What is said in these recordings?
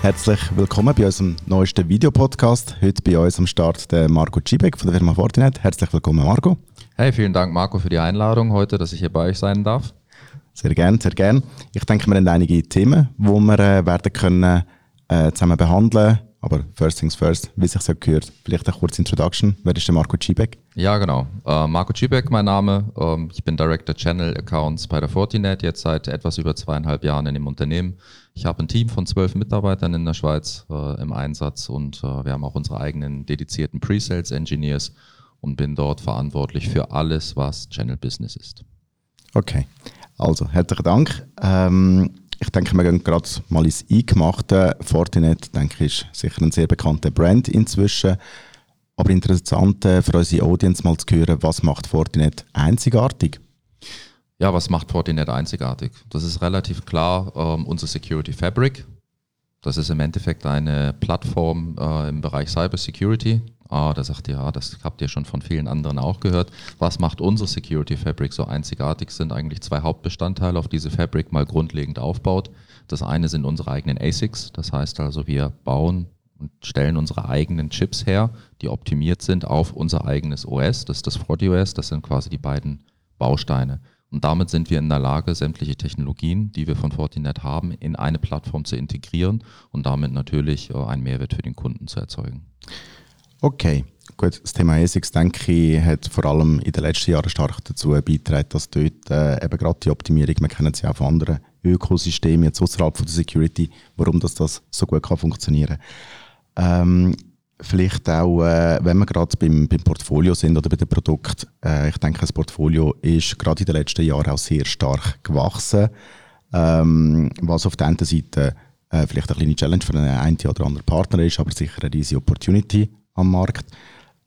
Herzlich willkommen bei unserem neuesten Videopodcast. Heute bei uns am Start der Marco Cibek von der Firma Fortinet. Herzlich willkommen, Marco. Hey, vielen Dank, Marco, für die Einladung heute, dass ich hier bei euch sein darf. Sehr gern, sehr gern. Ich denke, wir haben einige Themen, die wir äh, werden können, äh, zusammen behandeln aber first things first, wie sich so gehört, vielleicht eine kurze Introduction. Wer ist der Marco Cibek? Ja, genau. Uh, Marco Cibek, mein Name. Ähm, ich bin Director Channel Accounts bei der Fortinet, jetzt seit etwas über zweieinhalb Jahren in dem Unternehmen. Ich habe ein Team von zwölf Mitarbeitern in der Schweiz uh, im Einsatz und uh, wir haben auch unsere eigenen dedizierten Pre-Sales Engineers und bin dort verantwortlich für alles, was Channel Business ist. Okay, also herzlichen Dank. Ähm ich denke, wir gehen gerade mal ins Eingemachte. Fortinet, denke ich, ist sicher ein sehr bekannter Brand inzwischen. Aber interessant äh, für unsere Audience mal zu hören, was macht Fortinet einzigartig? Ja, was macht Fortinet einzigartig? Das ist relativ klar ähm, unser Security Fabric. Das ist im Endeffekt eine Plattform äh, im Bereich Cyber Security, Ah, da sagt ihr, ja, das habt ihr schon von vielen anderen auch gehört. Was macht unsere Security Fabric so einzigartig? Sind eigentlich zwei Hauptbestandteile, auf diese Fabric mal grundlegend aufbaut. Das eine sind unsere eigenen ASICs, das heißt also, wir bauen und stellen unsere eigenen Chips her, die optimiert sind auf unser eigenes OS. Das ist das FortiOS, das sind quasi die beiden Bausteine. Und damit sind wir in der Lage, sämtliche Technologien, die wir von Fortinet haben, in eine Plattform zu integrieren und damit natürlich äh, einen Mehrwert für den Kunden zu erzeugen. Okay, gut. Das Thema ASICs, denke ich, hat vor allem in den letzten Jahren stark dazu beigetragen, dass dort äh, eben gerade die Optimierung, wir kennen sie auch von anderen Ökosystemen, jetzt außerhalb von der Security, warum das, das so gut kann funktionieren ähm, Vielleicht auch, äh, wenn wir gerade beim, beim Portfolio sind oder bei dem Produkt, äh, ich denke, das Portfolio ist gerade in den letzten Jahren auch sehr stark gewachsen, ähm, was auf der einen Seite äh, vielleicht eine kleine Challenge für einen, einen oder anderen Partner ist, aber sicher eine riesige Opportunity am Markt.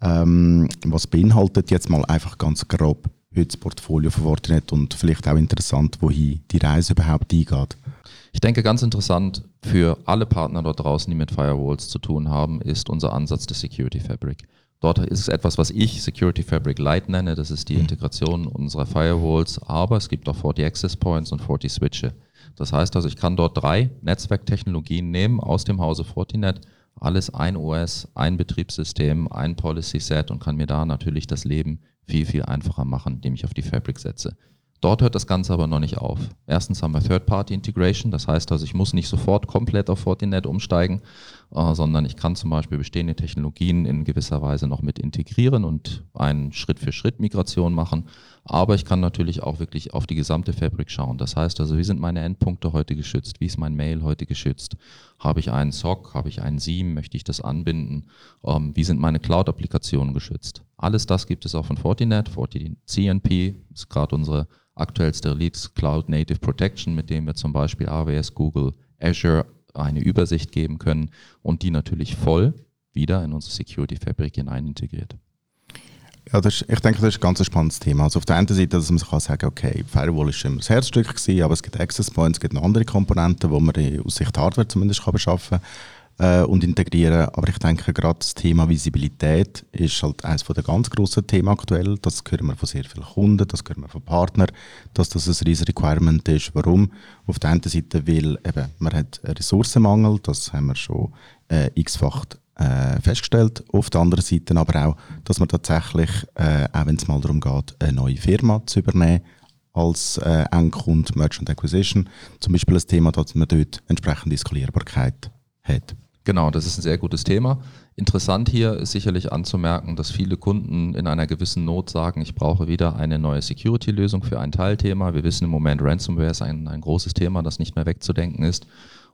Ähm, was beinhaltet jetzt mal einfach ganz grob heute das Portfolio von Fortinet und vielleicht auch interessant, wohin die Reise überhaupt eingeht? Ich denke, ganz interessant für alle Partner dort draußen, die mit Firewalls zu tun haben, ist unser Ansatz des Security Fabric. Dort ist es etwas, was ich Security Fabric Lite nenne. Das ist die mhm. Integration unserer Firewalls. Aber es gibt auch 40 Access Points und 40 Switche. Das heißt also, ich kann dort drei Netzwerktechnologien nehmen aus dem Hause Fortinet alles ein OS, ein Betriebssystem, ein Policy Set und kann mir da natürlich das Leben viel, viel einfacher machen, indem ich auf die Fabric setze. Dort hört das Ganze aber noch nicht auf. Erstens haben wir Third-Party-Integration, das heißt also, ich muss nicht sofort komplett auf Fortinet umsteigen, äh, sondern ich kann zum Beispiel bestehende Technologien in gewisser Weise noch mit integrieren und einen Schritt-für-Schritt-Migration machen. Aber ich kann natürlich auch wirklich auf die gesamte Fabric schauen. Das heißt also, wie sind meine Endpunkte heute geschützt? Wie ist mein Mail heute geschützt? Habe ich einen SOC? Habe ich einen SIEM? Möchte ich das anbinden? Ähm, wie sind meine Cloud-Applikationen geschützt? Alles das gibt es auch von Fortinet. Fortinet CNP ist gerade unsere aktuellste Release Cloud Native Protection, mit dem wir zum Beispiel AWS, Google, Azure eine Übersicht geben können und die natürlich voll wieder in unsere Security Fabric hinein integriert. Ja, das ist, ich denke, das ist ein ganz spannendes Thema. Also auf der einen Seite, dass man kann sagen okay, Firewall ist immer das Herzstück gewesen, aber es gibt Access Points, es gibt noch andere Komponenten, die man aus Sicht Hardware zumindest kann beschaffen äh, und integrieren. Aber ich denke, gerade das Thema Visibilität ist halt eines der ganz grossen Themen aktuell. Das hören wir von sehr vielen Kunden, das hören wir von Partnern, dass das ein riesiges Requirement ist. Warum? Auf der einen Seite, weil eben, man hat einen Ressourcenmangel, das haben wir schon äh, x-fach äh, festgestellt. Auf der anderen Seite aber auch, dass man tatsächlich, äh, auch wenn es mal darum geht, eine neue Firma zu übernehmen, als äh, Endkunde Merchant Acquisition, zum Beispiel ein Thema, dass man dort entsprechende Skalierbarkeit hat. Genau, das ist ein sehr gutes Thema. Interessant hier ist sicherlich anzumerken, dass viele Kunden in einer gewissen Not sagen, ich brauche wieder eine neue Security-Lösung für ein Teilthema. Wir wissen im Moment, Ransomware ist ein, ein großes Thema, das nicht mehr wegzudenken ist.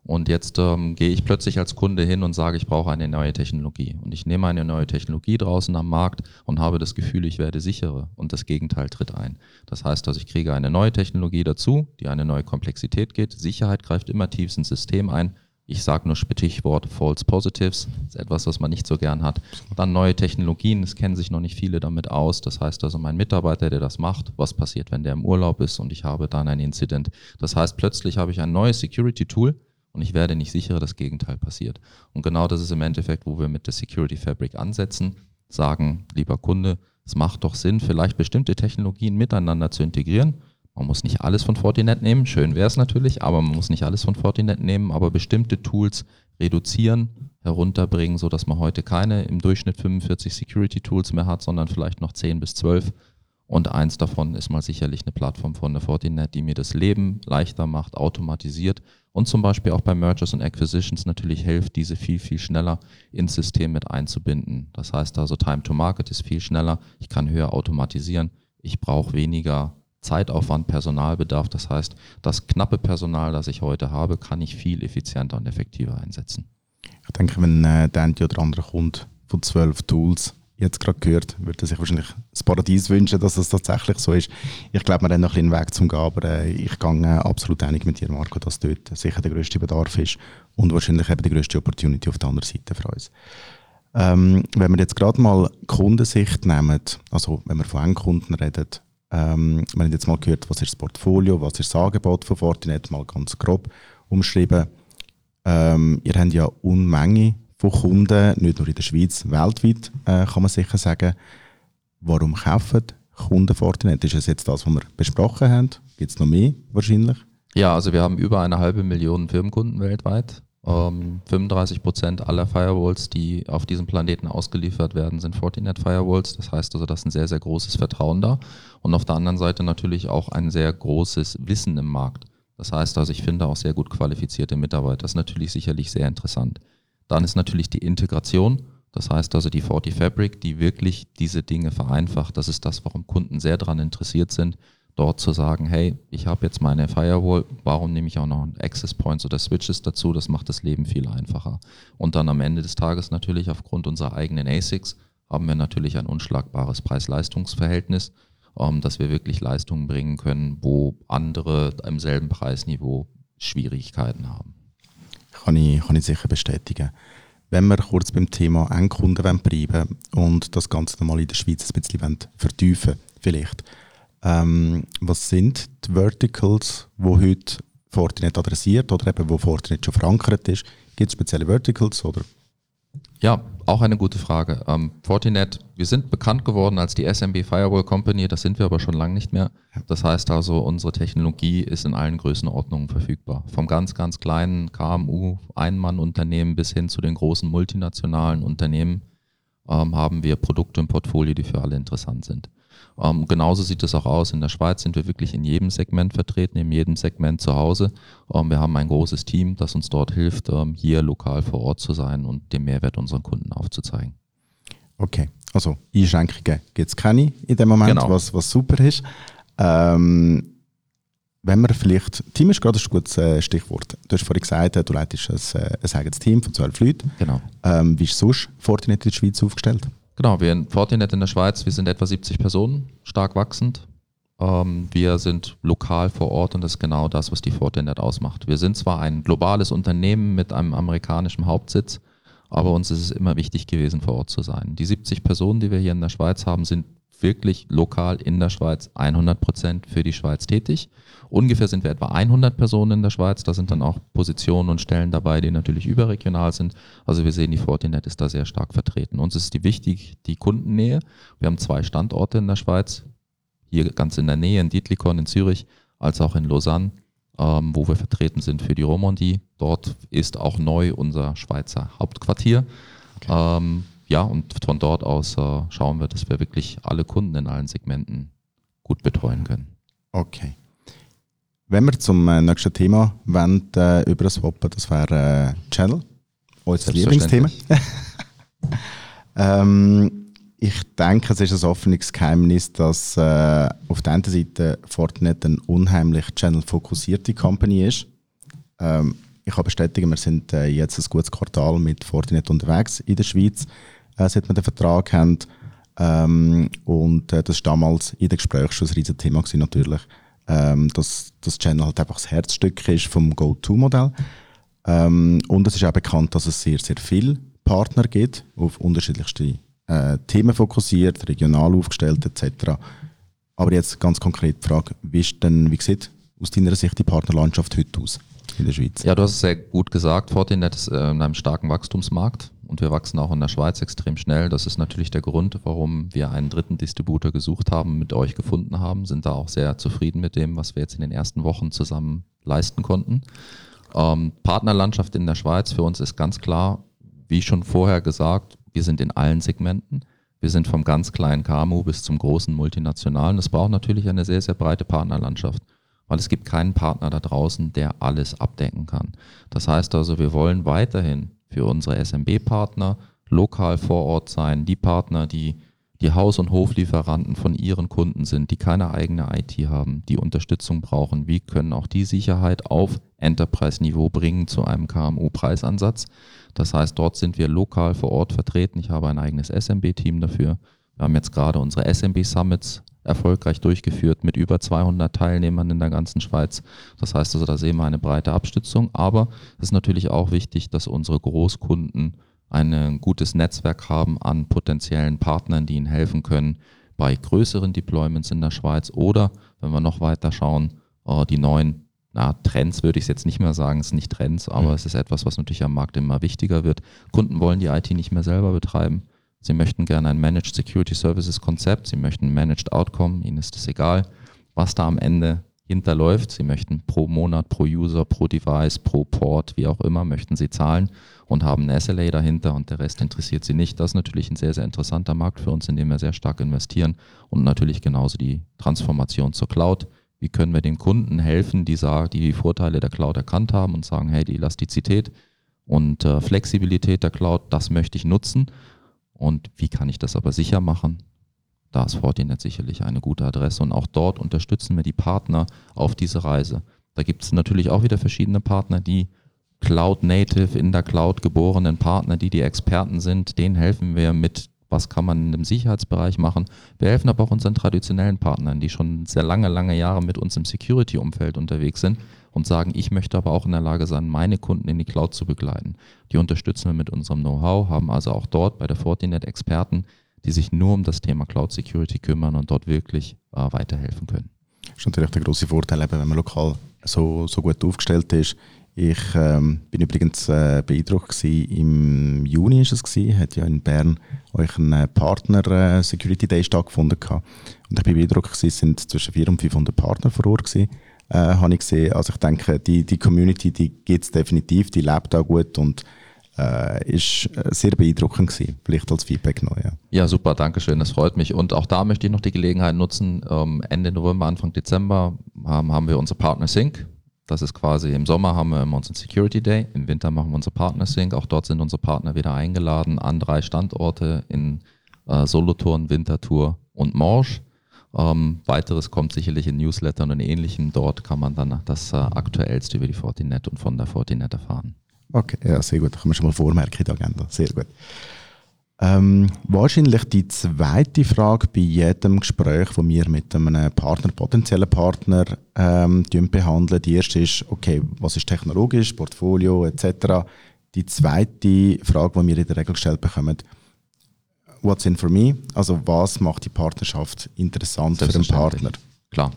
Und jetzt ähm, gehe ich plötzlich als Kunde hin und sage, ich brauche eine neue Technologie. Und ich nehme eine neue Technologie draußen am Markt und habe das Gefühl, ich werde sicherer. Und das Gegenteil tritt ein. Das heißt, dass ich kriege eine neue Technologie dazu, die eine neue Komplexität geht. Sicherheit greift immer tiefst ins System ein ich sage nur Stichwort False Positives, das ist etwas, was man nicht so gern hat. Dann neue Technologien, es kennen sich noch nicht viele damit aus. Das heißt also, mein Mitarbeiter, der das macht, was passiert, wenn der im Urlaub ist und ich habe dann ein Incident. Das heißt, plötzlich habe ich ein neues Security-Tool und ich werde nicht sicherer, das Gegenteil passiert. Und genau das ist im Endeffekt, wo wir mit der Security Fabric ansetzen, sagen, lieber Kunde, es macht doch Sinn, vielleicht bestimmte Technologien miteinander zu integrieren man muss nicht alles von Fortinet nehmen, schön wäre es natürlich, aber man muss nicht alles von Fortinet nehmen, aber bestimmte Tools reduzieren, herunterbringen, sodass man heute keine im Durchschnitt 45 Security Tools mehr hat, sondern vielleicht noch 10 bis 12. Und eins davon ist mal sicherlich eine Plattform von der Fortinet, die mir das Leben leichter macht, automatisiert und zum Beispiel auch bei Mergers und Acquisitions natürlich hilft, diese viel, viel schneller ins System mit einzubinden. Das heißt also, Time to Market ist viel schneller, ich kann höher automatisieren, ich brauche weniger Zeitaufwand, Personalbedarf. Das heißt, das knappe Personal, das ich heute habe, kann ich viel effizienter und effektiver einsetzen. Ich denke, wenn äh, der eine oder andere Kunde von zwölf Tools jetzt gerade gehört, würde sich wahrscheinlich das Paradies wünschen, dass das tatsächlich so ist. Ich glaube, wir haben noch ein bisschen Weg zum gehen, aber äh, ich gehe äh, absolut einig mit dir, Marco, dass dort sicher der größte Bedarf ist und wahrscheinlich eben die größte Opportunity auf der anderen Seite für uns. Ähm, wenn wir jetzt gerade mal Kundensicht nehmen, also wenn wir von Endkunden reden, ähm, wir haben jetzt mal gehört, was ist das Portfolio, was ist das Angebot von Fortinet, mal ganz grob umschrieben. Ähm, ihr habt ja Unmenge von Kunden, nicht nur in der Schweiz, weltweit, äh, kann man sicher sagen. Warum kaufen Kunden Fortinet? Ist es jetzt das, was wir besprochen haben? Gibt es noch mehr wahrscheinlich? Ja, also wir haben über eine halbe Million Firmenkunden weltweit. Ähm, 35 Prozent aller Firewalls, die auf diesem Planeten ausgeliefert werden, sind Fortinet Firewalls. Das heißt also, das ist ein sehr, sehr großes Vertrauen da. Und auf der anderen Seite natürlich auch ein sehr großes Wissen im Markt. Das heißt also, ich finde auch sehr gut qualifizierte Mitarbeiter. Das ist natürlich sicherlich sehr interessant. Dann ist natürlich die Integration. Das heißt also die Forti Fabric, die wirklich diese Dinge vereinfacht. Das ist das, warum Kunden sehr daran interessiert sind, dort zu sagen, hey, ich habe jetzt meine Firewall, warum nehme ich auch noch Access Points oder Switches dazu? Das macht das Leben viel einfacher. Und dann am Ende des Tages natürlich aufgrund unserer eigenen ASICs haben wir natürlich ein unschlagbares Preis-Leistungs-Verhältnis, ähm, dass wir wirklich Leistungen bringen können, wo andere im selben Preisniveau Schwierigkeiten haben. Kann ich, kann ich sicher bestätigen. Wenn wir kurz beim Thema Endkunden bleiben und das Ganze nochmal in der Schweiz ein bisschen vertiefen vielleicht. Ähm, was sind die Verticals, die heute Fortinet adressiert oder eben wo Fortinet schon verankert ist? Gibt es spezielle Verticals oder? Ja, auch eine gute Frage. Ähm, Fortinet, wir sind bekannt geworden als die SMB Firewall Company, das sind wir aber schon lange nicht mehr. Das heißt also, unsere Technologie ist in allen Größenordnungen verfügbar. Vom ganz, ganz kleinen KMU, Einmann-Unternehmen bis hin zu den großen multinationalen Unternehmen ähm, haben wir Produkte im Portfolio, die für alle interessant sind. Ähm, genauso sieht es auch aus. In der Schweiz sind wir wirklich in jedem Segment vertreten, in jedem Segment zu Hause. Ähm, wir haben ein großes Team, das uns dort hilft, ähm, hier lokal vor Ort zu sein und den Mehrwert unseren Kunden aufzuzeigen. Okay, also Einschränkungen gibt es keine in dem Moment, genau. was, was super ist. Ähm, wenn wir vielleicht, Team ist gerade ein gutes äh, Stichwort. Du hast vorhin gesagt, du leitest ein, äh, ein eigenes Team von zwölf Leuten. Genau. Ähm, wie ist sonst Fortinet in der Schweiz aufgestellt? Genau, wir in Fortinet in der Schweiz, wir sind etwa 70 Personen, stark wachsend. Ähm, wir sind lokal vor Ort und das ist genau das, was die Fortinet ausmacht. Wir sind zwar ein globales Unternehmen mit einem amerikanischen Hauptsitz, aber uns ist es immer wichtig gewesen, vor Ort zu sein. Die 70 Personen, die wir hier in der Schweiz haben, sind wirklich lokal in der Schweiz 100 Prozent für die Schweiz tätig. Ungefähr sind wir etwa 100 Personen in der Schweiz. Da sind dann auch Positionen und Stellen dabei, die natürlich überregional sind. Also wir sehen, die Fortinet ist da sehr stark vertreten. Uns ist die wichtig, die Kundennähe. Wir haben zwei Standorte in der Schweiz. Hier ganz in der Nähe, in Dietlikon in Zürich, als auch in Lausanne, ähm, wo wir vertreten sind für die Romandie. Dort ist auch neu unser Schweizer Hauptquartier. Okay. Ähm, ja, und von dort aus äh, schauen wir, dass wir wirklich alle Kunden in allen Segmenten gut betreuen können. Okay. Wenn wir zum äh, nächsten Thema wollen, äh, über das Wappen, das wäre äh, Channel, unser Lieblingsthema. ähm, ich denke, es ist ein offenes Geheimnis, dass äh, auf der einen Seite Fortinet eine unheimlich Channel-fokussierte Company ist. Ähm, ich kann bestätigen, wir sind äh, jetzt ein gutes Quartal mit Fortinet unterwegs in der Schweiz äh, seit wir den Vertrag haben. Ähm, und äh, das war damals in den Gesprächen schon ein riesiges Thema gewesen, natürlich, ähm, dass das Channel halt einfach das Herzstück ist vom Go-To-Modell. Ähm, und es ist auch bekannt, dass es sehr, sehr viele Partner gibt, auf unterschiedlichste äh, Themen fokussiert, regional aufgestellt etc. Aber jetzt ganz konkret die Frage, wie, ist denn, wie sieht aus deiner Sicht die Partnerlandschaft heute aus in der Schweiz? Ja, du hast es sehr gut gesagt, Fortinet ist äh, in einem starken Wachstumsmarkt und wir wachsen auch in der Schweiz extrem schnell. Das ist natürlich der Grund, warum wir einen dritten Distributor gesucht haben, mit euch gefunden haben, sind da auch sehr zufrieden mit dem, was wir jetzt in den ersten Wochen zusammen leisten konnten. Ähm, Partnerlandschaft in der Schweiz für uns ist ganz klar, wie schon vorher gesagt, wir sind in allen Segmenten. Wir sind vom ganz kleinen KMU bis zum großen Multinationalen. Es braucht natürlich eine sehr, sehr breite Partnerlandschaft, weil es gibt keinen Partner da draußen, der alles abdecken kann. Das heißt also, wir wollen weiterhin für unsere SMB-Partner lokal vor Ort sein, die Partner, die die Haus- und Hoflieferanten von ihren Kunden sind, die keine eigene IT haben, die Unterstützung brauchen. Wie können auch die Sicherheit auf Enterprise-Niveau bringen zu einem KMU-Preisansatz? Das heißt, dort sind wir lokal vor Ort vertreten. Ich habe ein eigenes SMB-Team dafür. Wir haben jetzt gerade unsere SMB-Summits erfolgreich durchgeführt mit über 200 Teilnehmern in der ganzen Schweiz. Das heißt also, da sehen wir eine breite Abstützung. Aber es ist natürlich auch wichtig, dass unsere Großkunden ein gutes Netzwerk haben an potenziellen Partnern, die ihnen helfen können bei größeren Deployments in der Schweiz oder, wenn wir noch weiter schauen, äh, die neuen na, Trends würde ich es jetzt nicht mehr sagen, es sind nicht Trends, aber mhm. es ist etwas, was natürlich am Markt immer wichtiger wird. Kunden wollen die IT nicht mehr selber betreiben. Sie möchten gerne ein Managed Security Services Konzept, sie möchten Managed Outcome, ihnen ist es egal, was da am Ende hinterläuft. Sie möchten pro Monat, pro User, pro Device, pro Port, wie auch immer, möchten sie zahlen und haben ein SLA dahinter und der Rest interessiert sie nicht. Das ist natürlich ein sehr, sehr interessanter Markt für uns, in dem wir sehr stark investieren und natürlich genauso die Transformation zur Cloud. Wie können wir den Kunden helfen, die, die die Vorteile der Cloud erkannt haben und sagen, hey, die Elastizität und äh, Flexibilität der Cloud, das möchte ich nutzen. Und wie kann ich das aber sicher machen? Da ist Fortinet sicherlich eine gute Adresse und auch dort unterstützen wir die Partner auf diese Reise. Da gibt es natürlich auch wieder verschiedene Partner, die Cloud Native in der Cloud geborenen Partner, die die Experten sind, denen helfen wir mit, was kann man im Sicherheitsbereich machen. Wir helfen aber auch unseren traditionellen Partnern, die schon sehr lange, lange Jahre mit uns im Security-Umfeld unterwegs sind und sagen, ich möchte aber auch in der Lage sein, meine Kunden in die Cloud zu begleiten. Die unterstützen wir mit unserem Know-how, haben also auch dort bei der Fortinet Experten, die sich nur um das Thema Cloud Security kümmern und dort wirklich äh, weiterhelfen können. Das ist natürlich der große Vorteil, wenn man lokal so, so gut aufgestellt ist. Ich ähm, bin übrigens äh, beeindruckt gewesen, im Juni ist es gewesen, hat ja in Bern euch ein äh, Partner äh, Security Day stattgefunden gehabt. und ich bin beeindruckt gewesen, es sind zwischen 400 und 500 Partner vor Ort gewesen, äh, habe ich gesehen. Also ich denke, die, die Community, die gibt es definitiv, die lebt auch gut und äh, ist äh, sehr beeindruckend gewesen. Vielleicht als Feedback neu. Ja. ja, super, danke schön, das freut mich. Und auch da möchte ich noch die Gelegenheit nutzen. Ähm, Ende November, Anfang Dezember haben, haben wir unsere Partner Sync. Das ist quasi im Sommer haben wir immer unseren Security Day, im Winter machen wir unsere Partner Sync. Auch dort sind unsere Partner wieder eingeladen an drei Standorte in äh, Solothurn, Winterthur und Morsch. Ähm, weiteres kommt sicherlich in Newslettern und ähnlichem. Dort kann man dann das äh, Aktuellste über die Fortinet und von der Fortinet erfahren. Okay, ja, sehr gut. Da kann man schon mal vormerken in der Agenda. Sehr gut. Ähm, wahrscheinlich die zweite Frage bei jedem Gespräch, das wir mit einem Partner, potenziellen Partner ähm, behandeln. Die erste ist, okay, was ist technologisch, Portfolio etc. Die zweite Frage, die wir in der Regel gestellt bekommen, what's in for me? Also was macht die Partnerschaft interessant für den Partner? Klar.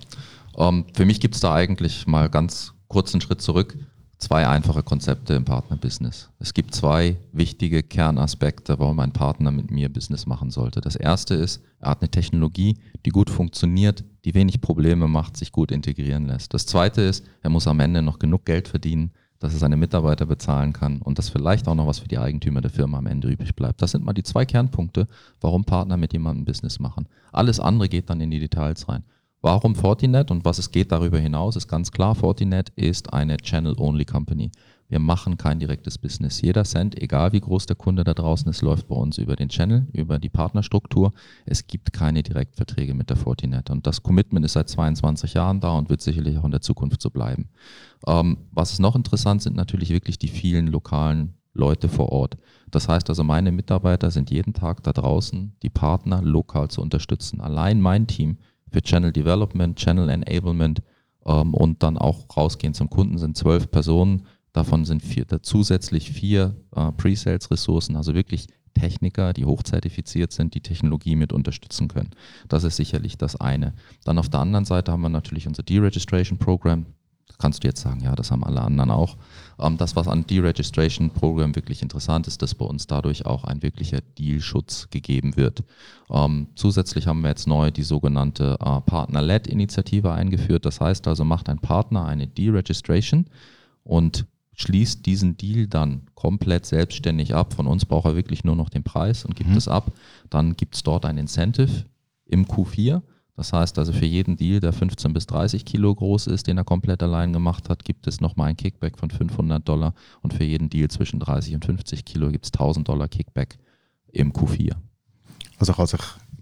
Ähm, für mich gibt es da eigentlich mal ganz kurz einen Schritt zurück zwei einfache Konzepte im Partnerbusiness. Es gibt zwei wichtige Kernaspekte, warum ein Partner mit mir Business machen sollte. Das erste ist, er hat eine Technologie, die gut funktioniert, die wenig Probleme macht, sich gut integrieren lässt. Das zweite ist, er muss am Ende noch genug Geld verdienen, dass er seine Mitarbeiter bezahlen kann und dass vielleicht auch noch was für die Eigentümer der Firma am Ende übrig bleibt. Das sind mal die zwei Kernpunkte, warum Partner mit jemandem Business machen. Alles andere geht dann in die Details rein. Warum Fortinet und was es geht darüber hinaus, ist ganz klar, Fortinet ist eine Channel-Only-Company. Wir machen kein direktes Business. Jeder Cent, egal wie groß der Kunde da draußen ist, läuft bei uns über den Channel, über die Partnerstruktur. Es gibt keine Direktverträge mit der Fortinet. Und das Commitment ist seit 22 Jahren da und wird sicherlich auch in der Zukunft so bleiben. Ähm, was ist noch interessant, sind natürlich wirklich die vielen lokalen Leute vor Ort. Das heißt also, meine Mitarbeiter sind jeden Tag da draußen, die Partner lokal zu unterstützen. Allein mein Team für Channel Development, Channel Enablement ähm, und dann auch rausgehen zum Kunden sind zwölf Personen. Davon sind vier, zusätzlich vier äh, Pre-Sales-Ressourcen, also wirklich Techniker, die hochzertifiziert sind, die Technologie mit unterstützen können. Das ist sicherlich das eine. Dann auf der anderen Seite haben wir natürlich unser Deregistration Program kannst du jetzt sagen, ja, das haben alle anderen auch. Ähm, das, was an Deregistration Program wirklich interessant ist, dass bei uns dadurch auch ein wirklicher Dealschutz gegeben wird. Ähm, zusätzlich haben wir jetzt neu die sogenannte äh, Partner-Led-Initiative eingeführt. Das heißt also, macht ein Partner eine Deregistration und schließt diesen Deal dann komplett selbstständig ab. Von uns braucht er wirklich nur noch den Preis und gibt mhm. es ab. Dann gibt es dort ein Incentive im Q4. Das heißt also für jeden Deal, der 15 bis 30 Kilo groß ist, den er komplett allein gemacht hat, gibt es nochmal ein Kickback von 500 Dollar und für jeden Deal zwischen 30 und 50 Kilo gibt es 1000 Dollar Kickback im Q4. Also kann sich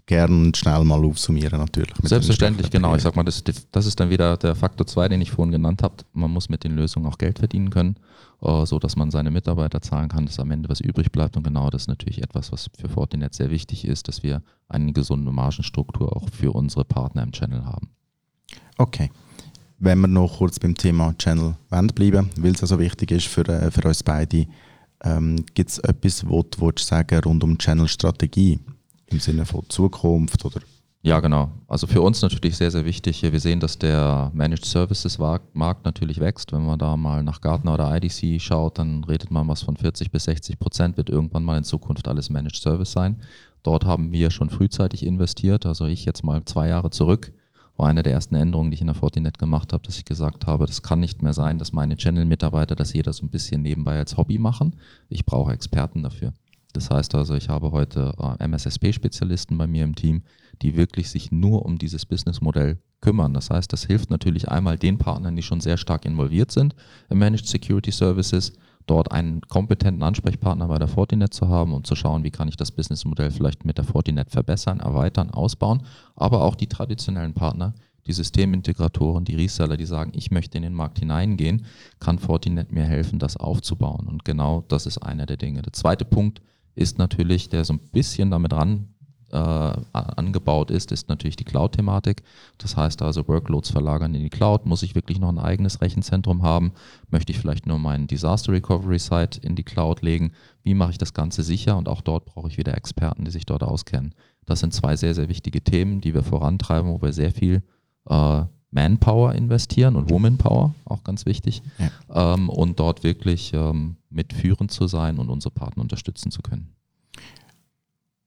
gern schnell mal aufsummieren natürlich. Selbstverständlich, genau. Ich sag mal, das, das ist dann wieder der Faktor 2, den ich vorhin genannt habe. Man muss mit den Lösungen auch Geld verdienen können, uh, so dass man seine Mitarbeiter zahlen kann, dass am Ende was übrig bleibt. Und genau das ist natürlich etwas, was für Fortinet sehr wichtig ist, dass wir eine gesunde Margenstruktur auch für unsere Partner im Channel haben. Okay. Wenn wir noch kurz beim Thema Channel bleiben, weil es also wichtig ist für, äh, für uns beide, ähm, gibt es etwas, was du sagen rund um Channel-Strategie? Im Sinne von Zukunft oder? Ja, genau. Also für uns natürlich sehr, sehr wichtig. Wir sehen, dass der Managed Services Markt natürlich wächst. Wenn man da mal nach Gartner oder IDC schaut, dann redet man was von 40 bis 60 Prozent, wird irgendwann mal in Zukunft alles Managed Service sein. Dort haben wir schon frühzeitig investiert. Also ich jetzt mal zwei Jahre zurück war eine der ersten Änderungen, die ich in der Fortinet gemacht habe, dass ich gesagt habe, das kann nicht mehr sein, dass meine Channel-Mitarbeiter das jeder so ein bisschen nebenbei als Hobby machen. Ich brauche Experten dafür. Das heißt also, ich habe heute äh, MSSP-Spezialisten bei mir im Team, die wirklich sich nur um dieses Businessmodell kümmern. Das heißt, das hilft natürlich einmal den Partnern, die schon sehr stark involviert sind im Managed Security Services, dort einen kompetenten Ansprechpartner bei der Fortinet zu haben und zu schauen, wie kann ich das Businessmodell vielleicht mit der Fortinet verbessern, erweitern, ausbauen, aber auch die traditionellen Partner, die Systemintegratoren, die Reseller, die sagen, ich möchte in den Markt hineingehen, kann Fortinet mir helfen, das aufzubauen. Und genau das ist einer der Dinge. Der zweite Punkt ist natürlich, der so ein bisschen damit ran äh, angebaut ist, ist natürlich die Cloud-Thematik. Das heißt also Workloads verlagern in die Cloud. Muss ich wirklich noch ein eigenes Rechenzentrum haben? Möchte ich vielleicht nur meinen Disaster Recovery Site in die Cloud legen? Wie mache ich das Ganze sicher? Und auch dort brauche ich wieder Experten, die sich dort auskennen. Das sind zwei sehr, sehr wichtige Themen, die wir vorantreiben, wo wir sehr viel äh, Manpower investieren und Womanpower, auch ganz wichtig, ja. ähm, und dort wirklich ähm, mitführend zu sein und unsere Partner unterstützen zu können.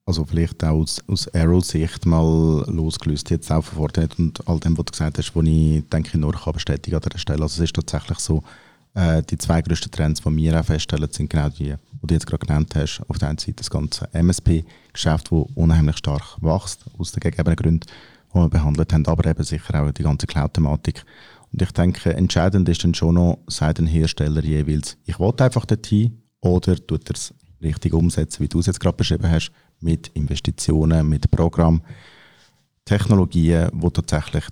Also vielleicht auch aus, aus Arrow-Sicht mal losgelöst, jetzt auch von Fortinet und all dem, was du gesagt hast, wo ich denke, nur kann bestätigen an der Stelle. Also es ist tatsächlich so, äh, die zwei größten Trends, die wir auch feststellen, sind genau die, die du jetzt gerade genannt hast. Auf der einen Seite das ganze MSP-Geschäft, das unheimlich stark wächst, aus den gegebenen Gründen die wir behandelt haben, aber eben sicher auch die ganze Cloud-Thematik. Und ich denke, entscheidend ist dann schon noch, sei den Hersteller jeweils, ich wollte einfach dorthin oder tut er es richtig umsetzen, wie du es jetzt gerade beschrieben hast, mit Investitionen, mit Programmen, Technologien, die tatsächlich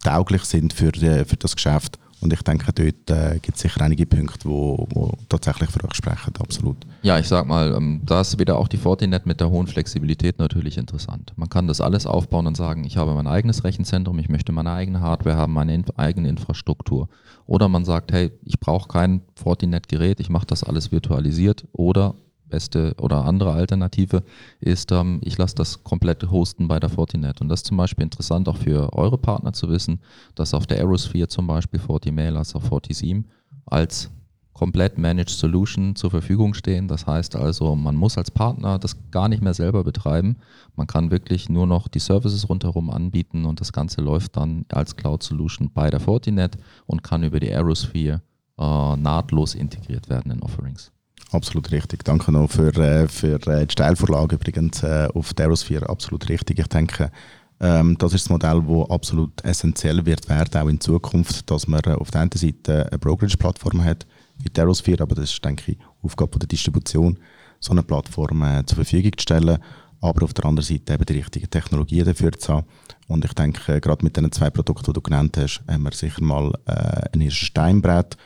tauglich sind für, die, für das Geschäft und ich denke, dort äh, gibt es sicher einige Punkte, wo, wo tatsächlich für euch sprechen, absolut. Ja, ich sag mal, ähm, da ist wieder auch die Fortinet mit der hohen Flexibilität natürlich interessant. Man kann das alles aufbauen und sagen, ich habe mein eigenes Rechenzentrum, ich möchte meine eigene Hardware haben, meine inf eigene Infrastruktur. Oder man sagt, hey, ich brauche kein Fortinet-Gerät, ich mache das alles virtualisiert. Oder beste oder andere Alternative ist, ähm, ich lasse das komplett hosten bei der Fortinet. Und das ist zum Beispiel interessant auch für eure Partner zu wissen, dass auf der Aerosphere zum Beispiel FortiMail als auch FortiSeam als komplett Managed Solution zur Verfügung stehen. Das heißt also, man muss als Partner das gar nicht mehr selber betreiben. Man kann wirklich nur noch die Services rundherum anbieten und das Ganze läuft dann als Cloud Solution bei der Fortinet und kann über die Aerosphere äh, nahtlos integriert werden in Offerings. Absolut richtig. Danke noch für, äh, für äh, die Steilvorlage übrigens äh, auf der Aerosphere. Absolut richtig. Ich denke, ähm, das ist das Modell, das absolut essentiell wird werden, auch in Zukunft, dass man auf der einen Seite eine Brokerage-Plattform hat, wie die Aerosphere, aber das ist, denke ich, Aufgabe der Distribution, so eine Plattform äh, zur Verfügung zu stellen, aber auf der anderen Seite eben die richtigen Technologien dafür zu haben. Und ich denke, gerade mit den zwei Produkten, die du genannt hast, haben wir sicher mal äh, ein erstes Steinbrett,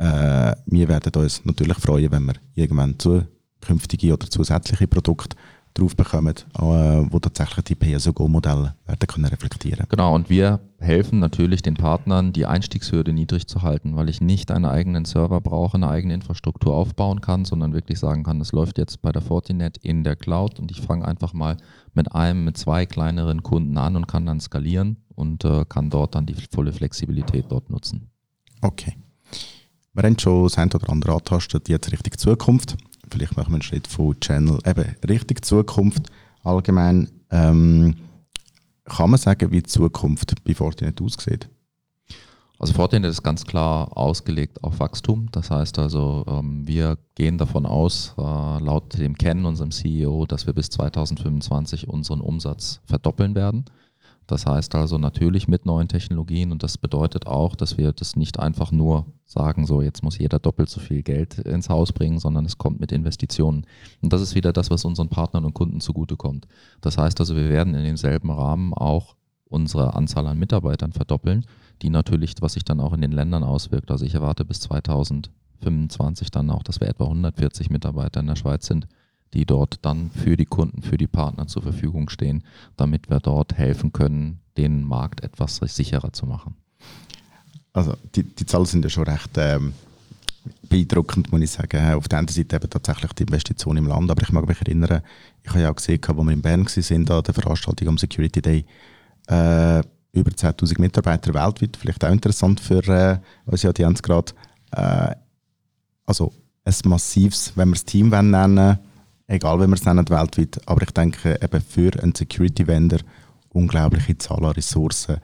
äh, wir werden uns natürlich freuen, wenn wir irgendwann zukünftige oder zusätzliche Produkte drauf bekommen, äh, wo tatsächlich die PSO-Modelle werden können reflektieren. Genau, und wir helfen natürlich den Partnern, die Einstiegshürde niedrig zu halten, weil ich nicht einen eigenen Server brauche, eine eigene Infrastruktur aufbauen kann, sondern wirklich sagen kann, das läuft jetzt bei der Fortinet in der Cloud und ich fange einfach mal mit einem, mit zwei kleineren Kunden an und kann dann skalieren und äh, kann dort dann die volle Flexibilität dort nutzen. Okay. Wir haben schon das eine oder andere angetastet, jetzt Richtung Zukunft. Vielleicht machen wir einen Schritt von Channel, eben Richtung Zukunft allgemein. Ähm, kann man sagen, wie die Zukunft bei Fortinet aussieht? Also Fortinet ist ganz klar ausgelegt auf Wachstum. Das heißt also, ähm, wir gehen davon aus, äh, laut dem Ken, unserem CEO, dass wir bis 2025 unseren Umsatz verdoppeln werden. Das heißt also natürlich mit neuen Technologien und das bedeutet auch, dass wir das nicht einfach nur sagen, so jetzt muss jeder doppelt so viel Geld ins Haus bringen, sondern es kommt mit Investitionen. Und das ist wieder das, was unseren Partnern und Kunden zugutekommt. Das heißt also, wir werden in demselben Rahmen auch unsere Anzahl an Mitarbeitern verdoppeln, die natürlich, was sich dann auch in den Ländern auswirkt. Also ich erwarte bis 2025 dann auch, dass wir etwa 140 Mitarbeiter in der Schweiz sind die dort dann für die Kunden, für die Partner zur Verfügung stehen, damit wir dort helfen können, den Markt etwas sicherer zu machen. Also die, die Zahlen sind ja schon recht ähm, beeindruckend, muss ich sagen. Auf der einen Seite eben tatsächlich die Investition im Land, aber ich mag mich erinnern, ich habe ja auch gesehen, als wir in Bern waren, an der Veranstaltung am Security Day, äh, über 10'000 Mitarbeiter weltweit, vielleicht auch interessant für äh, unsere Audienz gerade. Äh, also ein massives, wenn wir das Team nennen wollen, egal wie wir es nennen weltweit, aber ich denke eben für einen Security-Vendor unglaubliche Zahl an Ressourcen,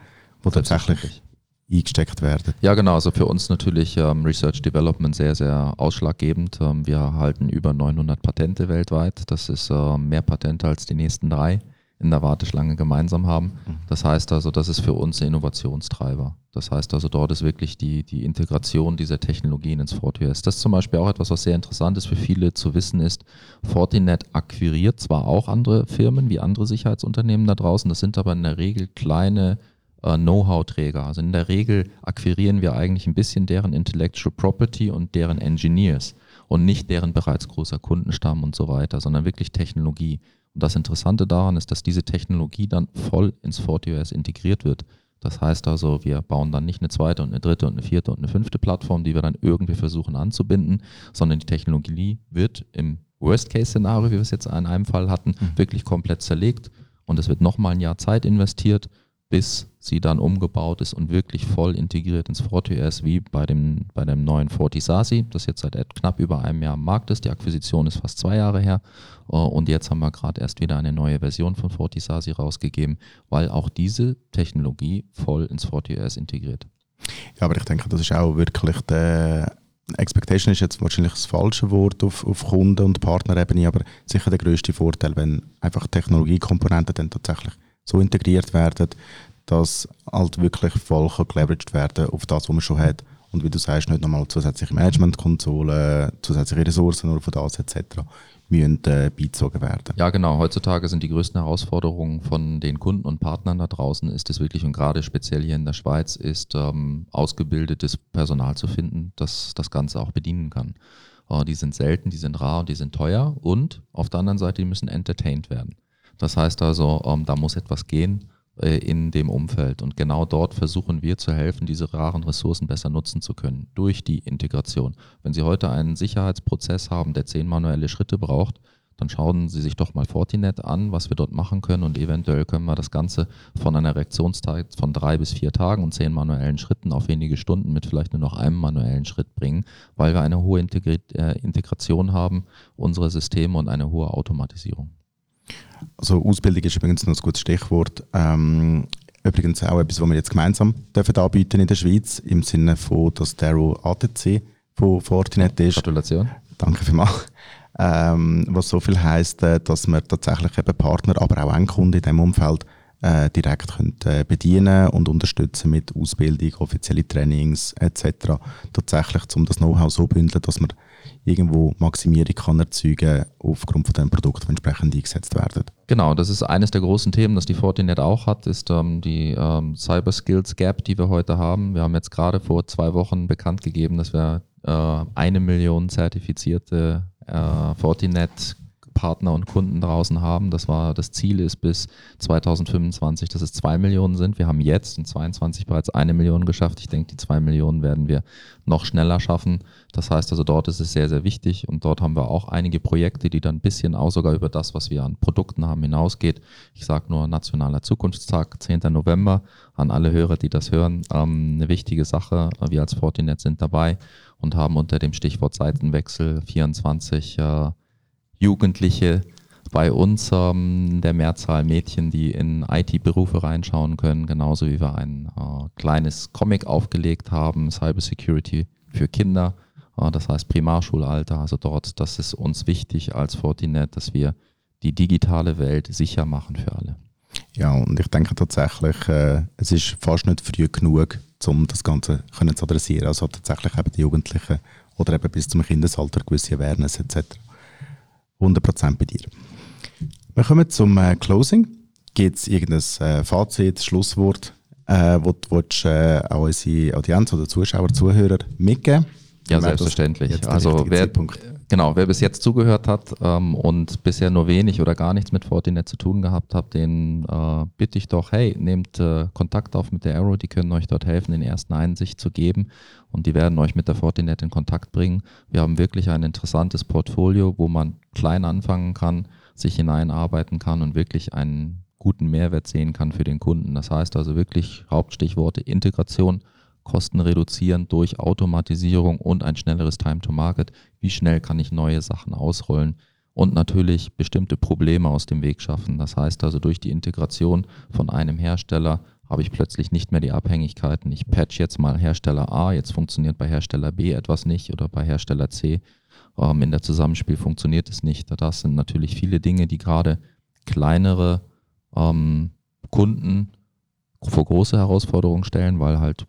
die tatsächlich eingesteckt werden. Ja, genau. Also für uns natürlich ähm, Research Development sehr, sehr ausschlaggebend. Ähm, wir halten über 900 Patente weltweit. Das ist äh, mehr Patente als die nächsten drei in der Warteschlange gemeinsam haben. Mhm. Das heißt also, das ist für uns ein Innovationstreiber. Das heißt also, dort ist wirklich die, die Integration dieser Technologien ins FortiOS. Das ist zum Beispiel auch etwas, was sehr interessant ist für viele zu wissen ist, Fortinet akquiriert zwar auch andere Firmen wie andere Sicherheitsunternehmen da draußen, das sind aber in der Regel kleine äh, Know-how-Träger. Also in der Regel akquirieren wir eigentlich ein bisschen deren Intellectual Property und deren Engineers und nicht deren bereits großer Kundenstamm und so weiter, sondern wirklich Technologie. Und das Interessante daran ist, dass diese Technologie dann voll ins FortiOS integriert wird. Das heißt also, wir bauen dann nicht eine zweite und eine dritte und eine vierte und eine fünfte Plattform, die wir dann irgendwie versuchen anzubinden, sondern die Technologie wird im Worst-Case-Szenario, wie wir es jetzt in einem Fall hatten, mhm. wirklich komplett zerlegt und es wird nochmal ein Jahr Zeit investiert bis sie dann umgebaut ist und wirklich voll integriert ins FortiOS, wie bei dem, bei dem neuen FortiSASI, das jetzt seit knapp über einem Jahr am Markt ist. Die Akquisition ist fast zwei Jahre her äh, und jetzt haben wir gerade erst wieder eine neue Version von FortiSASI rausgegeben, weil auch diese Technologie voll ins FortiOS integriert. Ja, aber ich denke, das ist auch wirklich der Expectation ist jetzt wahrscheinlich das falsche Wort auf, auf Kunden- und Partnerebene, aber sicher der größte Vorteil, wenn einfach Technologiekomponenten dann tatsächlich so integriert werden, dass halt wirklich voll geleveraged werden auf das, was man schon hat. Und wie du sagst, nicht nochmal zusätzliche Managementkonsolen, zusätzliche Ressourcen nur von das etc. müssen äh, beizogen werden. Ja, genau. Heutzutage sind die größten Herausforderungen von den Kunden und Partnern da draußen, ist es wirklich, und gerade speziell hier in der Schweiz, ist ähm, ausgebildetes Personal zu finden, das das Ganze auch bedienen kann. Äh, die sind selten, die sind rar und die sind teuer und auf der anderen Seite, die müssen entertained werden. Das heißt also, ähm, da muss etwas gehen äh, in dem Umfeld. Und genau dort versuchen wir zu helfen, diese raren Ressourcen besser nutzen zu können durch die Integration. Wenn Sie heute einen Sicherheitsprozess haben, der zehn manuelle Schritte braucht, dann schauen Sie sich doch mal Fortinet an, was wir dort machen können und eventuell können wir das Ganze von einer Reaktionszeit von drei bis vier Tagen und zehn manuellen Schritten auf wenige Stunden mit vielleicht nur noch einem manuellen Schritt bringen, weil wir eine hohe äh, Integration haben, unsere Systeme und eine hohe Automatisierung. Also Ausbildung ist übrigens noch ein gutes Stichwort. Ähm, übrigens auch etwas, was wir jetzt gemeinsam dürfen anbieten in der Schweiz, im Sinne von, dass Darrow ATC von Fortinet ist. Gratulation. Danke vielmals. Ähm, was so viel heisst, äh, dass wir tatsächlich eben Partner, aber auch Endkunden in diesem Umfeld äh, direkt können, äh, bedienen und unterstützen mit Ausbildung, offizielle Trainings etc. Tatsächlich, um das Know-how so zu bündeln, dass man irgendwo Maximierung kann erzeugen aufgrund von dem Produkt, die entsprechend eingesetzt werden. Genau, das ist eines der großen Themen, das die Fortinet auch hat, ist ähm, die ähm, Cyber Skills Gap, die wir heute haben. Wir haben jetzt gerade vor zwei Wochen bekannt gegeben, dass wir äh, eine Million zertifizierte äh, Fortinet Partner und Kunden draußen haben. Das war das Ziel ist bis 2025, dass es zwei Millionen sind. Wir haben jetzt in 22 bereits eine Million geschafft. Ich denke, die zwei Millionen werden wir noch schneller schaffen. Das heißt also, dort ist es sehr, sehr wichtig und dort haben wir auch einige Projekte, die dann ein bisschen auch sogar über das, was wir an Produkten haben, hinausgeht. Ich sage nur Nationaler Zukunftstag, 10. November, an alle Hörer, die das hören. Ähm, eine wichtige Sache. Wir als Fortinet sind dabei und haben unter dem Stichwort Seitenwechsel 24 äh, Jugendliche bei uns ähm, der Mehrzahl Mädchen, die in IT-Berufe reinschauen können, genauso wie wir ein äh, kleines Comic aufgelegt haben, Cyber Security für Kinder, äh, das heißt Primarschulalter. Also dort, das ist uns wichtig als Fortinet, dass wir die digitale Welt sicher machen für alle. Ja, und ich denke tatsächlich, äh, es ist fast nicht früh genug, um das Ganze können zu adressieren. Also tatsächlich eben die Jugendlichen oder eben bis zum Kindesalter gewisse Awareness etc. 100% bei dir. Wir kommen zum äh, Closing. Gibt es irgendein äh, Fazit, Schlusswort, äh, wo du willst, äh, auch unsere Audienz oder Zuschauer, Zuhörer mitgeben Ja, selbstverständlich. Also wer, genau, wer bis jetzt zugehört hat ähm, und bisher nur wenig oder gar nichts mit Fortinet zu tun gehabt hat, den äh, bitte ich doch, hey, nehmt äh, Kontakt auf mit der Arrow, die können euch dort helfen, den ersten Einsicht zu geben und die werden euch mit der Fortinet in Kontakt bringen. Wir haben wirklich ein interessantes Portfolio, wo man klein anfangen kann, sich hineinarbeiten kann und wirklich einen guten Mehrwert sehen kann für den Kunden. Das heißt also wirklich Hauptstichworte Integration, Kosten reduzieren durch Automatisierung und ein schnelleres Time to Market. Wie schnell kann ich neue Sachen ausrollen? Und natürlich bestimmte Probleme aus dem Weg schaffen. Das heißt also durch die Integration von einem Hersteller habe ich plötzlich nicht mehr die Abhängigkeiten. Ich patch jetzt mal Hersteller A, jetzt funktioniert bei Hersteller B etwas nicht oder bei Hersteller C. Ähm, in der Zusammenspiel funktioniert es nicht. Das sind natürlich viele Dinge, die gerade kleinere ähm, Kunden vor große Herausforderungen stellen, weil halt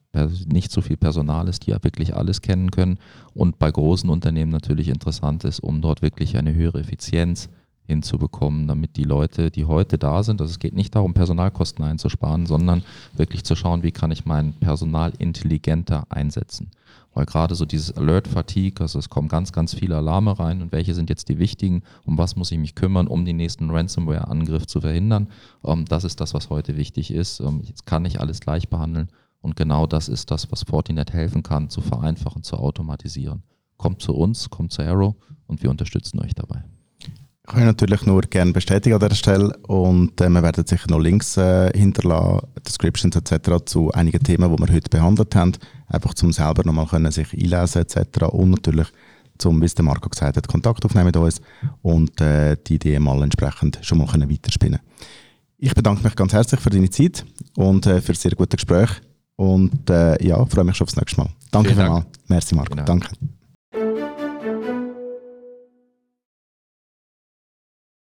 nicht so viel Personal ist, die ja wirklich alles kennen können. Und bei großen Unternehmen natürlich interessant ist, um dort wirklich eine höhere Effizienz hinzubekommen, damit die Leute, die heute da sind, also es geht nicht darum, Personalkosten einzusparen, sondern wirklich zu schauen, wie kann ich mein Personal intelligenter einsetzen. Weil gerade so dieses Alert Fatigue, also es kommen ganz, ganz viele Alarme rein und welche sind jetzt die wichtigen, um was muss ich mich kümmern, um den nächsten Ransomware-Angriff zu verhindern. Ähm, das ist das, was heute wichtig ist. Ähm, jetzt kann ich alles gleich behandeln und genau das ist das, was Fortinet helfen kann, zu vereinfachen, zu automatisieren. Kommt zu uns, kommt zu Arrow und wir unterstützen euch dabei. Kann ich natürlich nur gerne bestätigen an dieser Stelle und äh, wir werden sicher noch Links äh, hinterlassen, Descriptions etc. zu einigen Themen, die wir heute behandelt haben, einfach zum selber nochmal können sich einlesen etc. und natürlich zum, wie es der Marco gesagt hat, Kontakt aufnehmen mit uns und äh, die Ideen mal entsprechend schon mal können weiterspinnen Ich bedanke mich ganz herzlich für deine Zeit und äh, für das sehr gute Gespräch und äh, ja, freue mich schon aufs nächste Mal. Danke vielmals. Merci Marco, Danke.